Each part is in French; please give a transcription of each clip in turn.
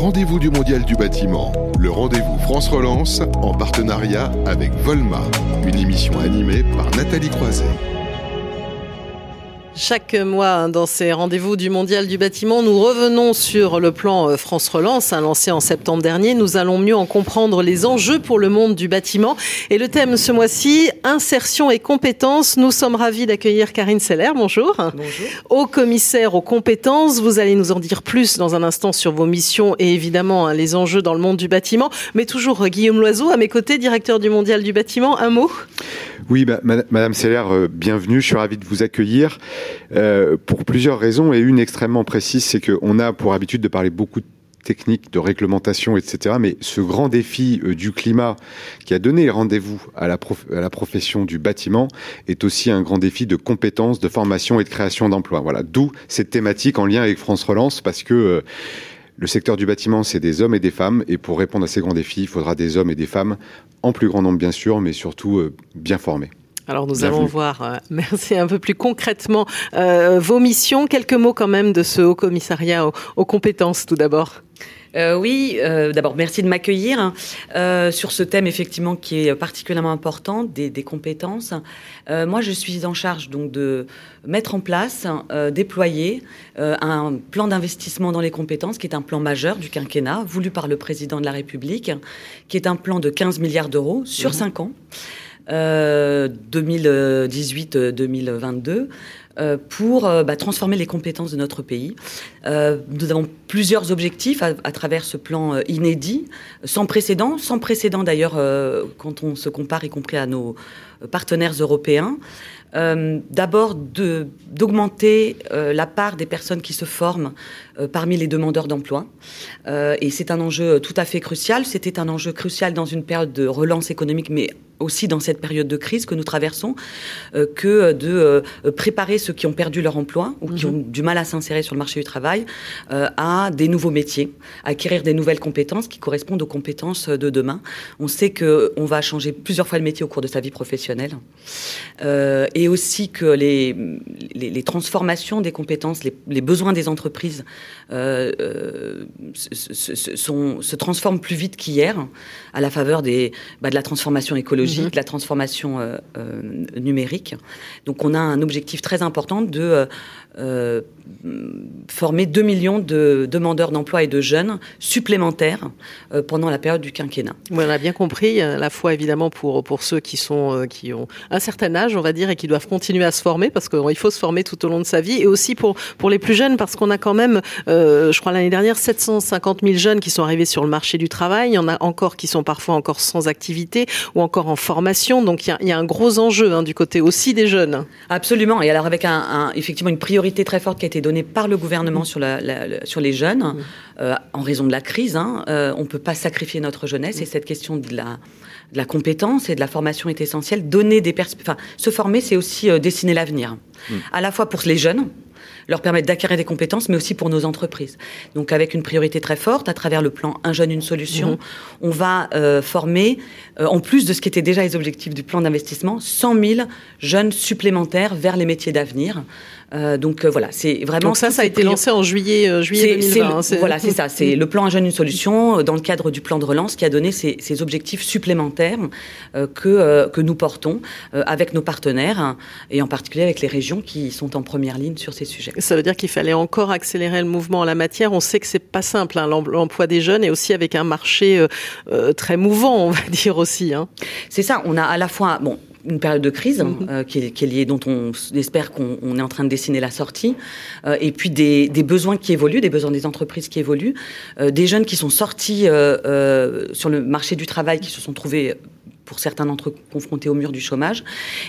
rendez-vous du Mondial du bâtiment, le rendez-vous France Relance en partenariat avec Volma, une émission animée par Nathalie Croiset. Chaque mois, hein, dans ces rendez-vous du Mondial du bâtiment, nous revenons sur le plan euh, France Relance, hein, lancé en septembre dernier. Nous allons mieux en comprendre les enjeux pour le monde du bâtiment. Et le thème ce mois-ci, insertion et compétences. Nous sommes ravis d'accueillir Karine Seller. Bonjour. Bonjour. Au commissaire aux compétences, vous allez nous en dire plus dans un instant sur vos missions et évidemment hein, les enjeux dans le monde du bâtiment. Mais toujours euh, Guillaume Loiseau, à mes côtés, directeur du Mondial du bâtiment. Un mot? Oui, Madame Seller, euh, bienvenue. Je suis ravi de vous accueillir euh, pour plusieurs raisons et une extrêmement précise, c'est qu'on a pour habitude de parler beaucoup de techniques, de réglementation, etc. Mais ce grand défi euh, du climat qui a donné rendez-vous à à la profession du bâtiment est aussi un grand défi de compétences, de formation et de création d'emplois. Voilà, d'où cette thématique en lien avec France Relance, parce que le secteur du bâtiment, c'est des hommes et des femmes, et pour répondre à ces grands défis, il faudra des hommes et des femmes, en plus grand nombre bien sûr, mais surtout euh, bien formés. Alors nous allons voir, euh, merci un peu plus concrètement, euh, vos missions. Quelques mots quand même de ce haut commissariat aux compétences tout d'abord. Euh, oui, euh, d'abord merci de m'accueillir hein. euh, sur ce thème effectivement qui est particulièrement important des, des compétences. Euh, moi, je suis en charge donc de mettre en place, euh, déployer euh, un plan d'investissement dans les compétences qui est un plan majeur du quinquennat voulu par le président de la République, qui est un plan de 15 milliards d'euros sur mmh. 5 ans. 2018-2022 euh, pour euh, bah, transformer les compétences de notre pays. Euh, nous avons plusieurs objectifs à, travers ce plan inédit, sans précédent, sans précédent d'ailleurs quand on se compare, y compris à nos partenaires européens. Euh, D'abord, d'augmenter euh, la part des personnes qui se forment euh, parmi les demandeurs d'emploi. et c'est un enjeu tout à fait crucial. C'était un enjeu crucial dans une période de relance économique, mais aussi dans cette période de crise que nous traversons, euh, que de euh, préparer ceux qui ont perdu leur emploi ou qui mhm. ont du mal à s'insérer sur le marché du travail euh, à des nouveaux métiers, acquérir des nouvelles compétences qui correspondent aux compétences de demain. On sait que on va changer plusieurs fois le métier au cours de sa vie professionnelle, et aussi que les, les, les, transformations des compétences, les, les besoins des entreprises se, se, sont, se transforment plus vite qu'hier à la faveur des, bah, de la transformation écologique de la transformation euh, euh, numérique. Donc on a un objectif très important de euh, former 2 millions de demandeurs d'emploi et de jeunes supplémentaires pendant la période du quinquennat. Oui, on a bien compris, à la fois évidemment pour, pour ceux qui, sont, qui ont un certain âge, on va dire, et qui doivent continuer à se former, parce qu'il faut se former tout au long de sa vie, et aussi pour, pour les plus jeunes, parce qu'on a quand même, je crois l'année dernière, 750 000 jeunes qui sont arrivés sur le marché du travail. Il y en a encore qui sont parfois encore sans activité ou encore en formation. Donc il y a, il y a un gros enjeu hein, du côté aussi des jeunes. Absolument. Et alors avec un, un, effectivement une priorité très forte qui a été donnée par le gouvernement sur, la, la, sur les jeunes, mmh. euh, en raison de la crise. Hein, euh, on ne peut pas sacrifier notre jeunesse et cette question de la, de la compétence et de la formation est essentielle. Donner des enfin, se former, c'est aussi euh, dessiner l'avenir, mmh. à la fois pour les jeunes, leur permettre d'acquérir des compétences, mais aussi pour nos entreprises. Donc avec une priorité très forte, à travers le plan Un jeune, une solution, mmh. on va euh, former, euh, en plus de ce qui était déjà les objectifs du plan d'investissement, 100 000 jeunes supplémentaires vers les métiers d'avenir. Euh, donc euh, voilà, c'est vraiment. Donc ça, ça a été lancé en juillet, euh, juillet 2020. Le, voilà, c'est ça. C'est le plan Un jeune une solution dans le cadre du plan de relance qui a donné ces, ces objectifs supplémentaires que que nous portons avec nos partenaires hein, et en particulier avec les régions qui sont en première ligne sur ces sujets. Ça veut dire qu'il fallait encore accélérer le mouvement en la matière. On sait que c'est pas simple hein, l'emploi des jeunes et aussi avec un marché euh, très mouvant, on va dire aussi. Hein. C'est ça. On a à la fois bon une période de crise -hmm. euh, qui, est, qui, est, liée, dont on espère qu'on est en train de dessiner la sortie, euh, et puis des, des, besoins qui évoluent, des besoins des entreprises qui évoluent, euh, des jeunes qui sont sortis euh, euh, sur le marché du travail, qui se sont trouvés pour certains d'entre eux confrontés au mur du chômage,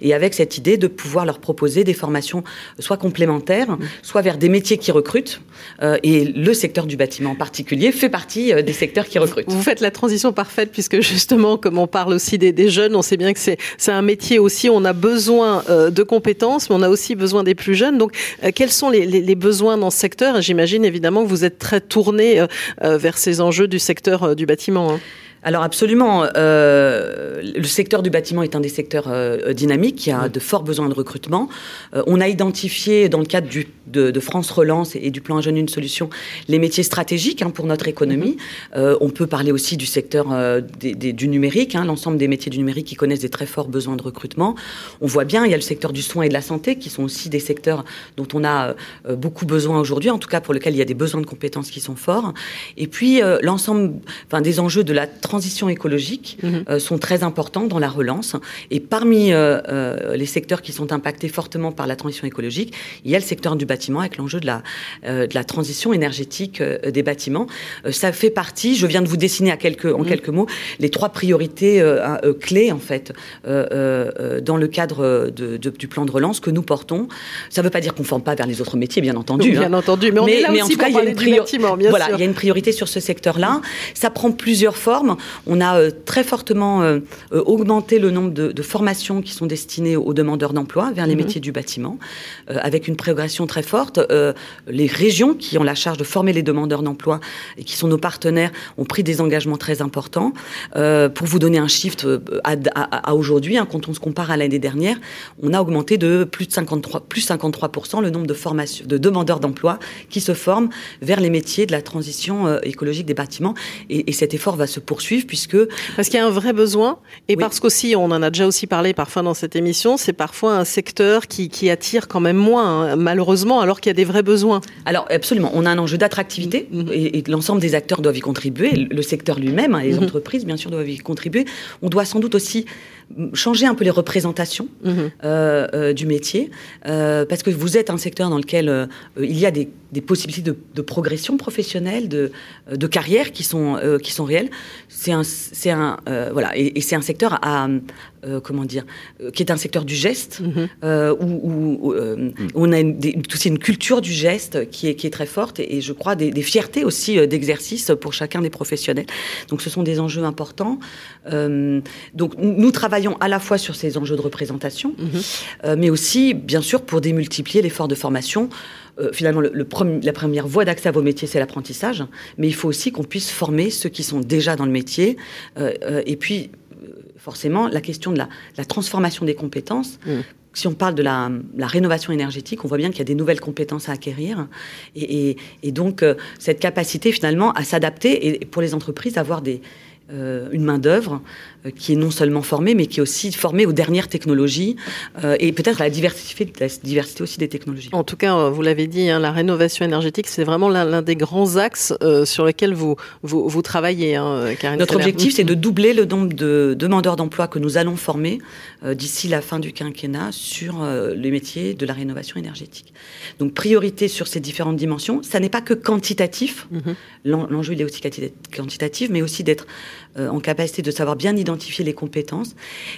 et avec cette idée de pouvoir leur proposer des formations soit complémentaires, mmh. soit vers des métiers qui recrutent, euh, et le secteur du bâtiment en particulier fait partie euh, des secteurs qui recrutent. Vous faites la transition parfaite, puisque justement, comme on parle aussi des, des jeunes, on sait bien que c'est un métier aussi, on a besoin euh, de compétences, mais on a aussi besoin des plus jeunes. Donc, euh, quels sont les, les, les, besoins dans ce secteur? J'imagine évidemment que vous êtes très tourné euh, vers ces enjeux du secteur du bâtiment. Hein. Alors absolument, euh, le secteur du bâtiment est un des secteurs euh, dynamiques qui a de forts besoins de recrutement. Euh, on a identifié dans le cadre du, de, France Relance et, du plan Jeune une solution les métiers stratégiques hein, pour notre économie. Mm-hmm. on peut parler aussi du secteur du numérique, hein, l'ensemble des métiers du numérique qui connaissent des très forts besoins de recrutement. On voit bien, il y a le secteur du soin et de la santé qui sont aussi des secteurs dont on a beaucoup besoin aujourd'hui, en tout cas pour lesquels il y a des besoins de compétences qui sont forts. Et puis l'ensemble, enfin des enjeux de la transition écologique mhm. euh, sont très importants dans la relance. Et parmi euh, euh, les secteurs qui sont impactés fortement par la transition écologique, il y a le secteur du bâtiment avec l'enjeu de la, de la transition énergétique des bâtiments. ça fait partie, je viens de vous dessiner à quelques, en mhm. quelques mots les trois priorités clés en fait dans le cadre de, du plan de relance que nous portons. Ça ne veut pas dire qu'on ne forme pas vers les autres métiers, bien entendu. bien hein. entendu, mais on est là aussi en tout cas, il y a une voilà, il y a une priorité sur ce secteur-là. Ça prend plusieurs formes. On a euh, très fortement euh, euh, augmenté le nombre de, formations qui sont destinées aux demandeurs d'emploi vers les mhm. métiers du bâtiment, avec une progression très forte. les régions qui ont la charge de former les demandeurs d'emploi et qui sont nos partenaires ont pris des engagements très importants. pour vous donner un chiffre à, aujourd'hui, hein, quand on se compare à l'année dernière, on a augmenté de plus de 53, plus 53% le nombre de formations, de demandeurs d'emploi qui se forment vers les métiers de la transition écologique des bâtiments. Et, et cet effort va se poursuivre puisque parce qu'il y a un vrai besoin et parce qu'aussi on en a déjà aussi parlé parfois dans cette émission, c'est parfois un secteur qui, qui, attire quand même moins hein, malheureusement alors qu'il y a des vrais besoins. Alors absolument, on a un enjeu d'attractivité mm-hmm. et, l'ensemble des acteurs doivent y contribuer, le secteur lui-même, hein, les mm-hmm. entreprises bien sûr doivent y contribuer. On doit sans doute aussi changer un peu les représentations mm-hmm. euh, euh, du métier, euh, parce que vous êtes un secteur dans lequel il y a des, des possibilités de, de, progression professionnelle, de, de carrière qui sont, qui sont réelles. C'est un, c'est un, voilà, et, et c'est un secteur à, euh, comment dire, euh, qui est un secteur du geste, mhm. euh, où, mm. on a une, aussi une culture du geste qui est, qui est très forte et, je crois des, fiertés aussi d'exercice pour chacun des professionnels. Donc ce sont des enjeux importants. donc nous travaillons à la fois sur ces enjeux de représentation, mhm. mais aussi bien sûr pour démultiplier l'effort de formation. Finalement, le, la première voie d'accès à vos métiers, c'est l'apprentissage, mais il faut aussi qu'on puisse former ceux qui sont déjà dans le métier, et puis forcément la question de la, transformation des compétences. Mm. Si on parle de la, rénovation énergétique, on voit bien qu'il y a des nouvelles compétences à acquérir. Et, donc, euh, cette capacité finalement à s'adapter et pour les entreprises, avoir des, euh, une main-d'œuvre euh, qui est non seulement formée, mais qui est aussi formée aux dernières technologies euh, et peut-être à la diversité, la diversité aussi des technologies. En tout cas, vous l'avez dit, hein, la rénovation énergétique, c'est vraiment l'un des grands axes sur lesquels vous, vous, travaillez. Hein, Notre objectif, c'est de doubler le nombre de demandeurs d'emploi que nous allons former d'ici la fin du quinquennat sur les métiers de la rénovation énergétique. Donc, priorité sur ces différentes dimensions. Ça n'est pas que quantitatif. Mm-hmm. L'enjeu, il est aussi quantitatif, mais aussi d'être euh, en capacité de savoir bien identifier les compétences.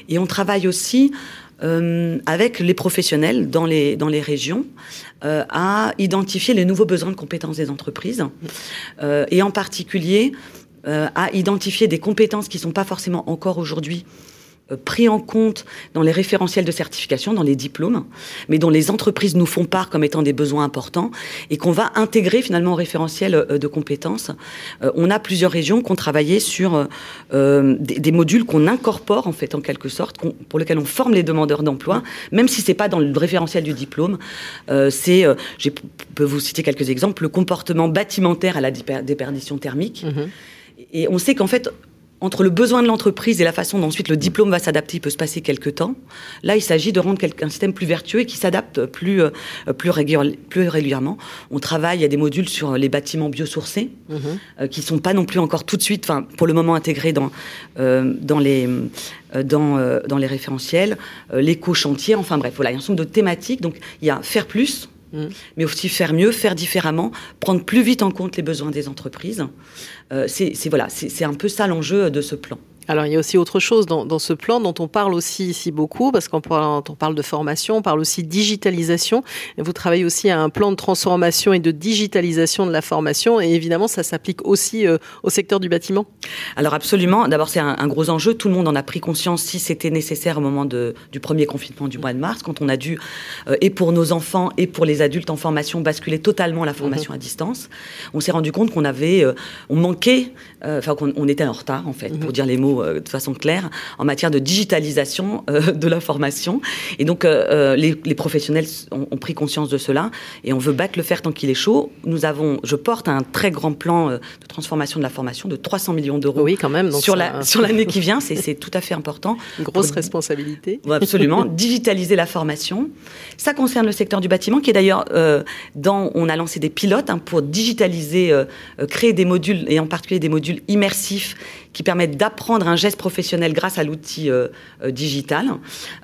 Et on travaille aussi euh, avec les professionnels dans les, régions euh, à identifier les nouveaux besoins de compétences des entreprises et en particulier à identifier des compétences qui ne sont pas forcément encore aujourd'hui euh, pris en compte dans les référentiels de certification, dans les diplômes, mais dont les entreprises nous font part comme étant des besoins importants et qu'on va intégrer finalement au référentiel euh, de compétences. Euh, on a plusieurs régions qui ont travaillé sur des, modules qu'on incorpore en fait en quelque sorte, pour lesquels on forme les demandeurs d'emploi, même si c'est pas dans le référentiel du diplôme. c'est, je peux vous citer quelques exemples, le comportement bâtimentaire à la déperdition thermique. Mmh et on sait qu'en fait, entre le besoin de l'entreprise et la façon dont ensuite le diplôme va s'adapter, il peut se passer quelques temps. Là, il s'agit de rendre un système plus vertueux et qui s'adapte plus, euh, plus, régulièrement. On travaille, il y a des modules sur les bâtiments biosourcés, mm qui sont pas non plus encore tout de suite, enfin, pour le moment intégrés dans, euh, dans, les, dans, dans les référentiels, l'éco-chantier, enfin bref, voilà, il y a un certain nombre de thématiques. Donc, il y a faire plus, Mm. mais aussi faire mieux, faire différemment, prendre plus vite en compte les besoins des entreprises. Euh, c'est voilà, c'est un peu ça l'enjeu de ce plan. Alors il y a aussi autre chose dans, dans ce plan dont on parle aussi ici beaucoup, parce qu'on parle, on parle de formation, on parle aussi de digitalisation. Et vous travaillez aussi à un plan de transformation et de digitalisation de la formation, et évidemment ça s'applique aussi euh, au secteur du bâtiment. Alors absolument. D'abord c'est un, un, gros enjeu. Tout le monde en a pris conscience si c'était nécessaire au moment de, du premier confinement du mois de mars, quand on a dû euh, et pour nos enfants et pour les adultes en formation basculer totalement la formation mmh. à distance. On s'est rendu compte qu'on avait, euh, on manquait, enfin qu'on on était en retard en fait, mmh. pour dire les mots euh, de façon claire en matière de digitalisation euh, de la formation. Et donc, euh, les, les, professionnels ont, ont, pris conscience de cela et on veut battre le fer tant qu'il est chaud. Nous avons, je porte un très grand plan de transformation de la formation de 300 millions d'euros. Oui, quand même. Sur la sur l'année qui vient, c'est tout à fait important. Une grosse pour, responsabilité. Absolument. digitaliser la formation. Ça concerne le secteur du bâtiment, qui est d'ailleurs euh, dans. On a lancé des pilotes hein, pour digitaliser, euh, créer des modules et en particulier des modules immersifs qui permettent d'apprendre un geste professionnel grâce à l'outil euh, euh, digital,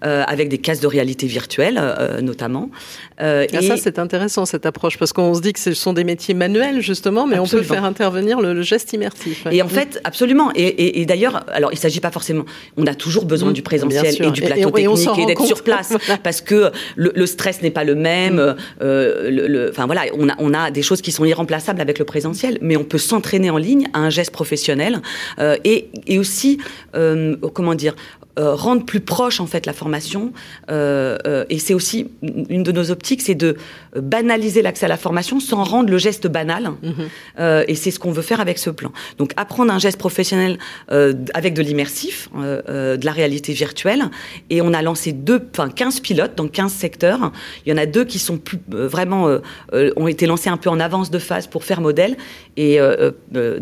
euh, avec des cases de réalité virtuelle euh, notamment. Ah, et ça, c'est intéressant cette approche, parce qu'on se dit que ce sont des métiers manuels justement, mais absolument. on peut faire intervenir le, le geste immersif. Ouais. Et en fait, absolument. Et, et, et d'ailleurs, alors il ne s'agit pas forcément. On a toujours besoin mmh, du présentiel et du plateau et, technique et, d'être sur place, voilà. parce que le, le stress n'est pas le même. Mmh. Le, enfin voilà, on a, on a des choses qui sont irremplaçables avec le présentiel, mais on peut s'entraîner en ligne à un geste professionnel. Euh, et, aussi, euh, comment dire, euh, rendre plus proche en fait la formation. Euh, euh, et c'est aussi une de nos optiques c'est de banaliser l'accès à la formation sans rendre le geste banal. Mm -hmm. et c'est ce qu'on veut faire avec ce plan. Donc apprendre un geste professionnel avec de l'immersif de la réalité virtuelle. Et on a lancé deux enfin 15 pilotes dans 15 secteurs. Il y en a deux qui sont plus vraiment ont été lancés un peu en avance de phase pour faire modèle. Et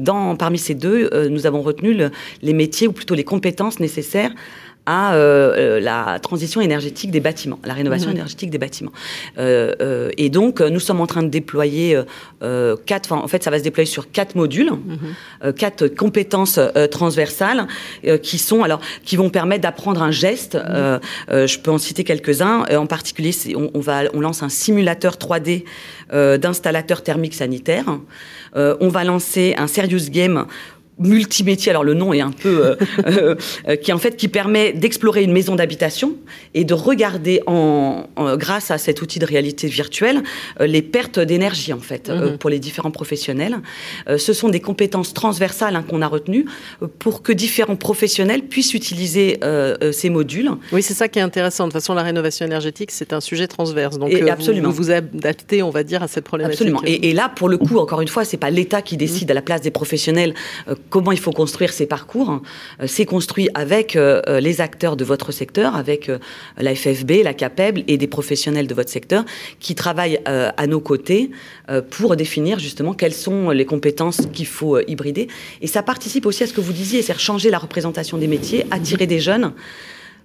dans parmi ces deux nous avons retenu le, les métiers ou plutôt les compétences nécessaires à euh, la transition énergétique des bâtiments, la rénovation mmh. énergétique des bâtiments. Euh, euh, et donc, nous sommes en train de déployer euh, quatre, en fait, ça va se déployer sur quatre modules, mmh. quatre compétences euh, transversales euh, qui sont, alors, qui vont permettre d'apprendre un geste. Mmh. je peux en citer quelques-uns. en particulier, on, on, va, on lance un simulateur 3D d'installateur thermique sanitaire. on va lancer un serious game multimétier. Alors le nom est un peu euh, euh, euh, qui en fait qui permet d'explorer une maison d'habitation et de regarder en, en, grâce à cet outil de réalité virtuelle euh, les pertes d'énergie en fait -hmm. pour les différents professionnels. Ce sont des compétences transversales hein, qu'on a retenues pour que différents professionnels puissent utiliser ces modules. Oui, c'est ça qui est intéressant. De toute façon, la rénovation énergétique c'est un sujet transverse. Donc et absolument. vous vous adaptez, on va dire, à cette problématique. Absolument. Et, et là, pour le coup, encore une fois, c'est pas l'État qui décide -hmm. à la place des professionnels comment il faut construire ces parcours. Euh, c'est construit avec euh, les acteurs de votre secteur, avec euh, la FFB, la CAPEB et des professionnels de votre secteur qui travaillent à nos côtés pour définir justement quelles sont les compétences qu'il faut hybrider. Et ça participe aussi à ce que vous disiez, c'est changer la représentation des métiers, attirer des jeunes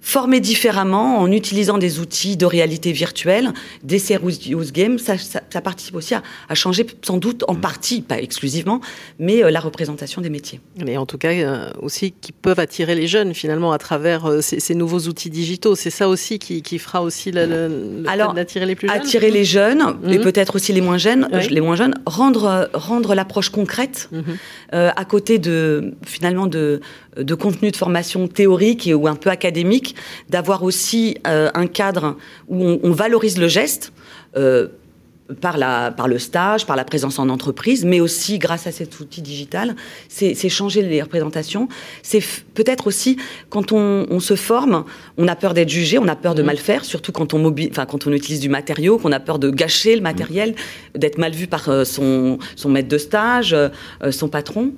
former différemment en utilisant des outils de réalité virtuelle, des serious games, ça, ça, ça participe aussi à, à, changer sans doute en partie, pas exclusivement, mais euh, la représentation des métiers. Mais en tout cas euh, aussi qui peuvent attirer les jeunes finalement à travers euh, ces, ces, nouveaux outils digitaux. C'est ça aussi qui, qui, fera aussi le, le, Alors d'attirer les plus jeunes. Attirer les jeunes mm -hmm. et peut-être aussi les moins jeunes, oui. les moins jeunes, rendre rendre l'approche concrète mm -hmm. euh, à côté de finalement de de contenu de formation théorique et ou un peu académique, d'avoir aussi euh, un cadre où on, on, valorise le geste. Euh, par, la, par le stage, par la présence en entreprise, mais aussi grâce à cet outil digital, c'est changer les représentations. C'est peut-être aussi quand on, on, se forme, on a peur d'être jugé, on a peur de mmh. mal faire, surtout quand on, mobile, quand on utilise du matériau, qu'on a peur de gâcher le matériel, mmh. d'être mal vu par euh, son, son maître de stage, euh, son patron.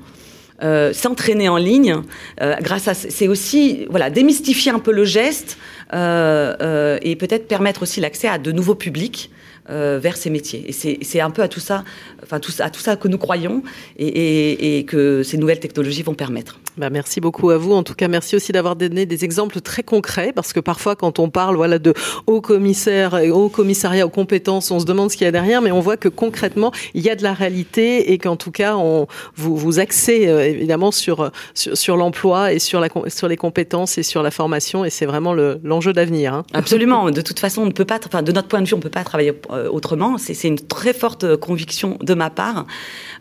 Euh, s'entraîner en ligne euh, grâce à c'est aussi voilà démystifier un peu le geste euh, euh et peut-être permettre aussi l'accès à de nouveaux publics euh, vers ces métiers. Et c'est un peu à tout ça, enfin tout, à tout ça que nous croyons et, et, et que ces nouvelles technologies vont permettre. Bah merci beaucoup à vous. En tout cas, merci aussi d'avoir donné des exemples très concrets parce que parfois, quand on parle voilà de haut commissaire et haut commissariat aux compétences, on se demande ce qu'il y a derrière, mais on voit que concrètement, il y a de la réalité et qu'en tout cas, on vous, vous axez euh, évidemment sur sur, sur l'emploi et sur la sur les compétences et sur la formation et c'est vraiment l'enjeu le, d'avenir. Hein. Absolument. De toute façon, on ne peut pas, enfin, de notre point de vue, on ne peut pas travailler autrement. C'est une très forte conviction de ma part.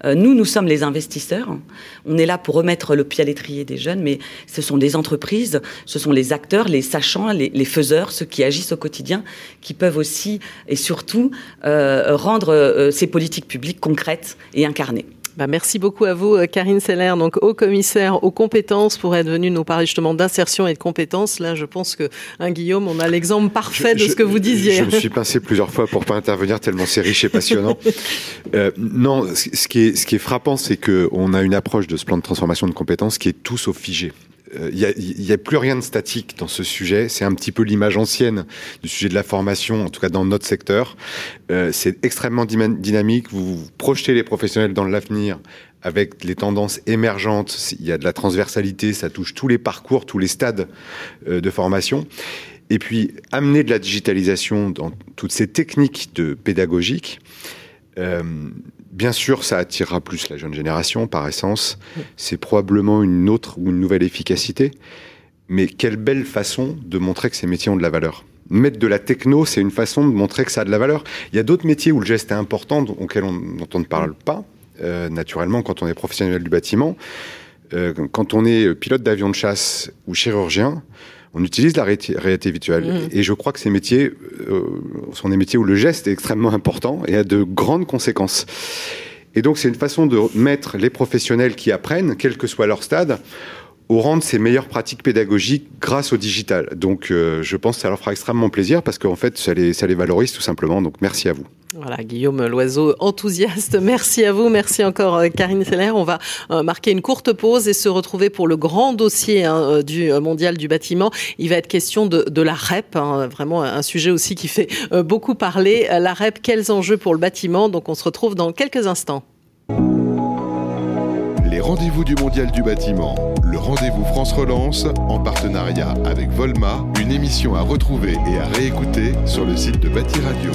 nous, nous sommes les investisseurs. On est là pour remettre le pied à l'étrier des jeunes, mais ce sont des entreprises, ce sont les acteurs, les sachants, les, les faiseurs, ceux qui agissent au quotidien, qui peuvent aussi et surtout rendre ces politiques publiques concrètes et incarnées. Bah, merci beaucoup à vous, euh, Karine Seller, donc haut commissaire aux compétences, pour être venue nous parler justement d'insertion et de compétences. Là, je pense que, hein, Guillaume, on a l'exemple parfait de ce que vous disiez. Je me suis pincé plusieurs fois pour pas intervenir tellement c'est riche et passionnant. euh, non, ce qui est, ce qui est frappant, c'est qu'on a une approche de ce plan de transformation de compétences qui est tout sauf figé il euh, n'y a, plus rien de statique dans ce sujet. C'est un petit peu l'image ancienne du sujet de la formation, en tout cas dans notre secteur. Euh, c'est extrêmement dynamique. Vous, vous projetez les professionnels dans l'avenir avec les tendances émergentes. Il y a de la transversalité, ça touche tous les parcours, tous les stades euh, de formation. Et puis, amener de la digitalisation dans toutes ces techniques de pédagogique. Bien sûr, ça attirera plus la jeune génération par essence. C'est probablement une autre ou une nouvelle efficacité. Mais quelle belle façon de montrer que ces métiers ont de la valeur. Mettre de la techno, c'est une façon de montrer que ça a de la valeur. Il y a d'autres métiers où le geste est important, auxquels on, dont on ne parle pas, euh, naturellement, quand on est professionnel du bâtiment. Euh, quand on est pilote d'avion de chasse ou chirurgien, on utilise la réalité virtuelle. Mmh. Et je crois que ces métiers euh, sont des métiers où le geste est extrêmement important et a de grandes conséquences. Et donc c'est une façon de mettre les professionnels qui apprennent, quel que soit leur stade, au rang de ces meilleures pratiques pédagogiques grâce au digital. Donc euh, je pense que ça leur fera extrêmement plaisir parce qu'en fait ça les, ça les valorise tout simplement. Donc merci à vous. Voilà, Guillaume Loiseau, enthousiaste. Merci à vous. Merci encore, euh, Karine Seller. On va euh, marquer une courte pause et se retrouver pour le grand dossier hein, du mondial du bâtiment. Il va être question de, de la REP, hein, vraiment un sujet aussi qui fait beaucoup parler. La REP, quels enjeux pour le bâtiment? Donc, on se retrouve dans quelques instants. Les rendez-vous du mondial du bâtiment, le rendez-vous France Relance, en partenariat avec Volma, une émission à retrouver et à réécouter sur le site de Bâti Radio.